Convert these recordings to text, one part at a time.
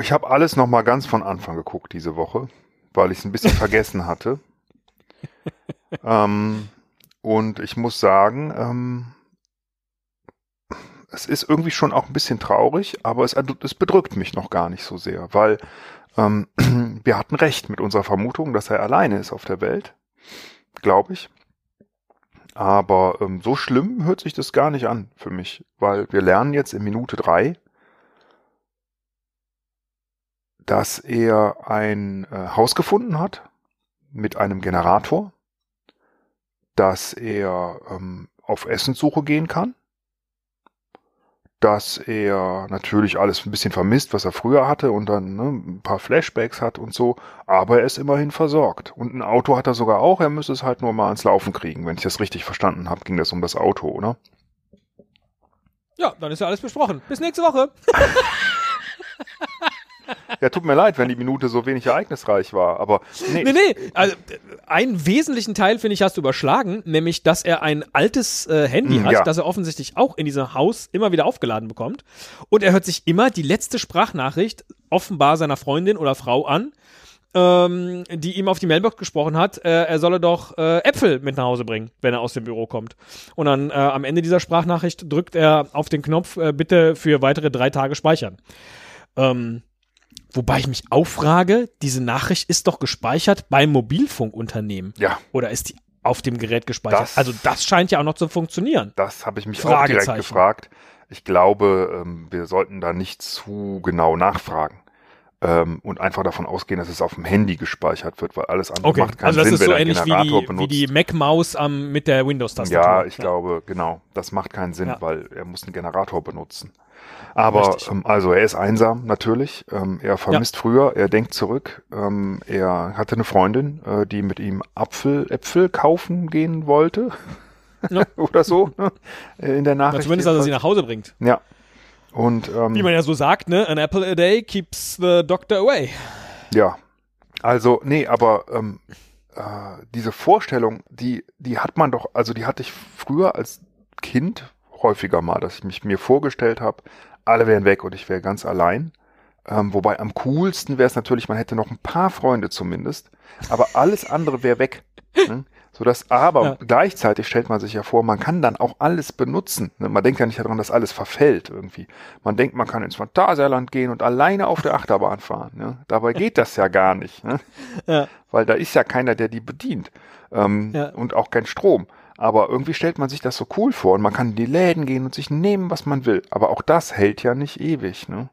ich habe alles noch mal ganz von Anfang geguckt diese Woche, weil ich es ein bisschen vergessen hatte. ähm, und ich muss sagen, ähm, es ist irgendwie schon auch ein bisschen traurig, aber es, es bedrückt mich noch gar nicht so sehr, weil ähm, wir hatten recht mit unserer Vermutung, dass er alleine ist auf der Welt, glaube ich. Aber ähm, so schlimm hört sich das gar nicht an für mich, weil wir lernen jetzt in Minute drei, dass er ein äh, Haus gefunden hat mit einem Generator, dass er ähm, auf Essenssuche gehen kann, dass er natürlich alles ein bisschen vermisst, was er früher hatte und dann ne, ein paar Flashbacks hat und so, aber er ist immerhin versorgt. Und ein Auto hat er sogar auch, er müsste es halt nur mal ans Laufen kriegen. Wenn ich das richtig verstanden habe, ging das um das Auto, oder? Ja, dann ist ja alles besprochen. Bis nächste Woche. Ja, tut mir leid, wenn die Minute so wenig ereignisreich war, aber nee. Nee, nee, also einen wesentlichen Teil, finde ich, hast du überschlagen, nämlich, dass er ein altes äh, Handy hm, hat, ja. das er offensichtlich auch in diesem Haus immer wieder aufgeladen bekommt. Und er hört sich immer die letzte Sprachnachricht offenbar seiner Freundin oder Frau an, ähm, die ihm auf die Mailbox gesprochen hat, äh, er solle doch äh, Äpfel mit nach Hause bringen, wenn er aus dem Büro kommt. Und dann äh, am Ende dieser Sprachnachricht drückt er auf den Knopf, äh, bitte für weitere drei Tage speichern. Ähm, Wobei ich mich auffrage, diese Nachricht ist doch gespeichert beim Mobilfunkunternehmen. Ja. Oder ist die auf dem Gerät gespeichert? Das, also das scheint ja auch noch zu funktionieren. Das habe ich mich auch direkt gefragt. Ich glaube, ähm, wir sollten da nicht zu genau nachfragen. Ähm, und einfach davon ausgehen, dass es auf dem Handy gespeichert wird, weil alles andere okay. macht keinen also das Sinn, ist so ähnlich wie die, wie die Mac-Maus mit der Windows-Tastatur. Ja, ich ja. glaube, genau. Das macht keinen Sinn, ja. weil er muss einen Generator benutzen. Aber ähm, also er ist einsam natürlich. Ähm, er vermisst ja. früher, er denkt zurück. Ähm, er hatte eine Freundin, äh, die mit ihm Apfel, Äpfel kaufen gehen wollte. Ja. Oder so, ne? In der Nachricht. Ja, zumindest, dass er sie nach Hause bringt. Ja. Und, ähm, Wie man ja so sagt, ne? An apple a day keeps the doctor away. Ja. Also, nee, aber ähm, äh, diese Vorstellung, die, die hat man doch, also die hatte ich früher als Kind häufiger mal, dass ich mich mir vorgestellt habe, alle wären weg und ich wäre ganz allein. Ähm, wobei am coolsten wäre es natürlich, man hätte noch ein paar Freunde zumindest, aber alles andere wäre weg. Ne? So dass, aber ja. gleichzeitig stellt man sich ja vor, man kann dann auch alles benutzen. Ne? Man denkt ja nicht daran, dass alles verfällt irgendwie. Man denkt, man kann ins Phantasialand gehen und alleine auf der Achterbahn fahren. Ne? Dabei geht das ja gar nicht. Ne? Ja. Weil da ist ja keiner, der die bedient. Ähm, ja. Und auch kein Strom. Aber irgendwie stellt man sich das so cool vor und man kann in die Läden gehen und sich nehmen, was man will. Aber auch das hält ja nicht ewig, ne?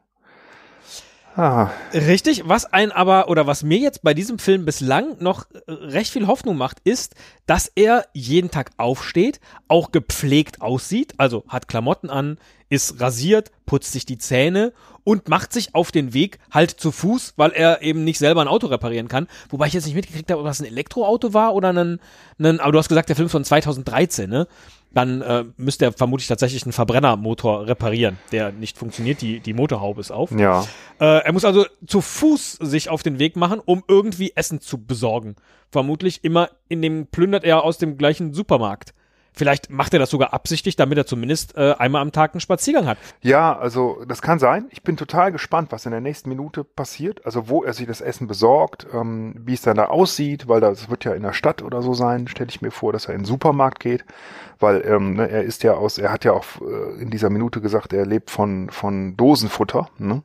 Ah. Richtig, was ein aber oder was mir jetzt bei diesem Film bislang noch äh, recht viel Hoffnung macht, ist, dass er jeden Tag aufsteht, auch gepflegt aussieht, also hat Klamotten an, ist rasiert, putzt sich die Zähne und macht sich auf den Weg halt zu Fuß, weil er eben nicht selber ein Auto reparieren kann. Wobei ich jetzt nicht mitgekriegt habe, ob das ein Elektroauto war oder ein, ein aber du hast gesagt, der Film ist von 2013, ne? Dann äh, müsste er vermutlich tatsächlich einen Verbrennermotor reparieren, der nicht funktioniert. Die, die Motorhaube ist auf. Ja. Äh, er muss also zu Fuß sich auf den Weg machen, um irgendwie Essen zu besorgen. Vermutlich immer in dem plündert er aus dem gleichen Supermarkt. Vielleicht macht er das sogar absichtlich, damit er zumindest äh, einmal am Tag einen Spaziergang hat. Ja, also das kann sein. Ich bin total gespannt, was in der nächsten Minute passiert. Also wo er sich das Essen besorgt, ähm, wie es dann da aussieht, weil das wird ja in der Stadt oder so sein, stelle ich mir vor, dass er in den Supermarkt geht, weil ähm, ne, er ist ja aus, er hat ja auch äh, in dieser Minute gesagt, er lebt von von Dosenfutter. Ne?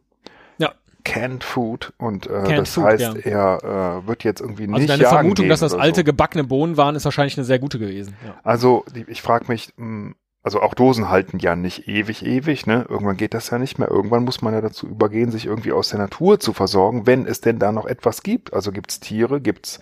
Canned Food und äh, Canned das Food, heißt, ja. er äh, wird jetzt irgendwie also nicht Also deine Vermutung, dass das alte so. gebackene Bohnen waren, ist wahrscheinlich eine sehr gute gewesen. Ja. Also die, ich frage mich, mh, hm, also auch Dosen halten ja nicht ewig, ewig, ne? Irgendwann geht das ja nicht mehr. Irgendwann muss man ja dazu übergehen, sich irgendwie aus der Natur zu versorgen, wenn es denn da noch etwas gibt. Also gibt's Tiere, gibt's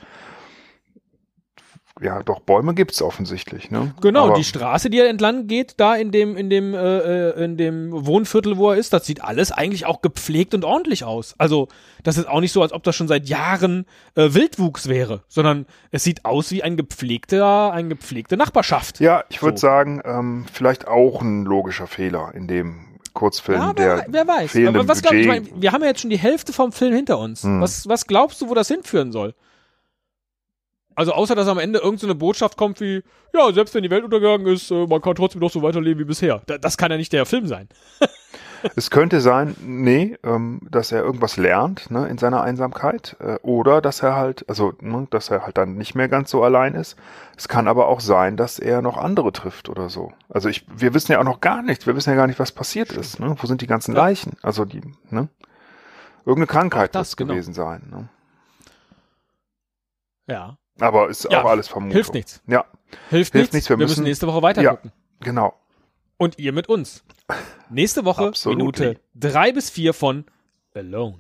ja, doch Bäume gibt's offensichtlich, ne? Genau, Aber die Straße, die er entlang geht, da in dem in dem äh, äh, in dem Wohnviertel, wo er ist, das sieht alles eigentlich auch gepflegt und ordentlich aus. Also, das ist auch nicht so, als ob das schon seit Jahren äh, Wildwuchs wäre, sondern es sieht aus wie ein gepflegter eine gepflegte Nachbarschaft. Ja, ich würde so. sagen, ähm, vielleicht auch ein logischer Fehler in dem Kurzfilm, ja, der wer weiß. Aber was glaub, ich mein, wir haben ja jetzt schon die Hälfte vom Film hinter uns. Hm. Was was glaubst du, wo das hinführen soll? Also außer, dass am Ende irgendeine so Botschaft kommt wie, ja, selbst wenn die Welt untergegangen ist, äh, man kann trotzdem noch so weiterleben wie bisher. das kann ja nicht der Film sein. es könnte sein, nee, ähm, dass er irgendwas lernt ne, in seiner Einsamkeit äh, oder dass er halt, also ne, dass er halt dann nicht mehr ganz so allein ist. Es kann aber auch sein, dass er noch andere trifft oder so. Also ich, wir wissen ja auch noch gar nichts. Wir wissen ja gar nicht, was passiert ist. Ne? Wo sind die ganzen Leichen? Also die, ne? Irgendeine Krankheit das, muss genau. gewesen sein. Ne? Ja. Aber ist Ja, auch alles Vermutung. Hilft nichts. Ja, Hilft, Hilft nichts. nichts, Wir, wir müssen müssen- nächste Woche weiter Ja. gucken. genau. Und ihr mit uns. Nächste Woche. Minute drei bis vier von Alone.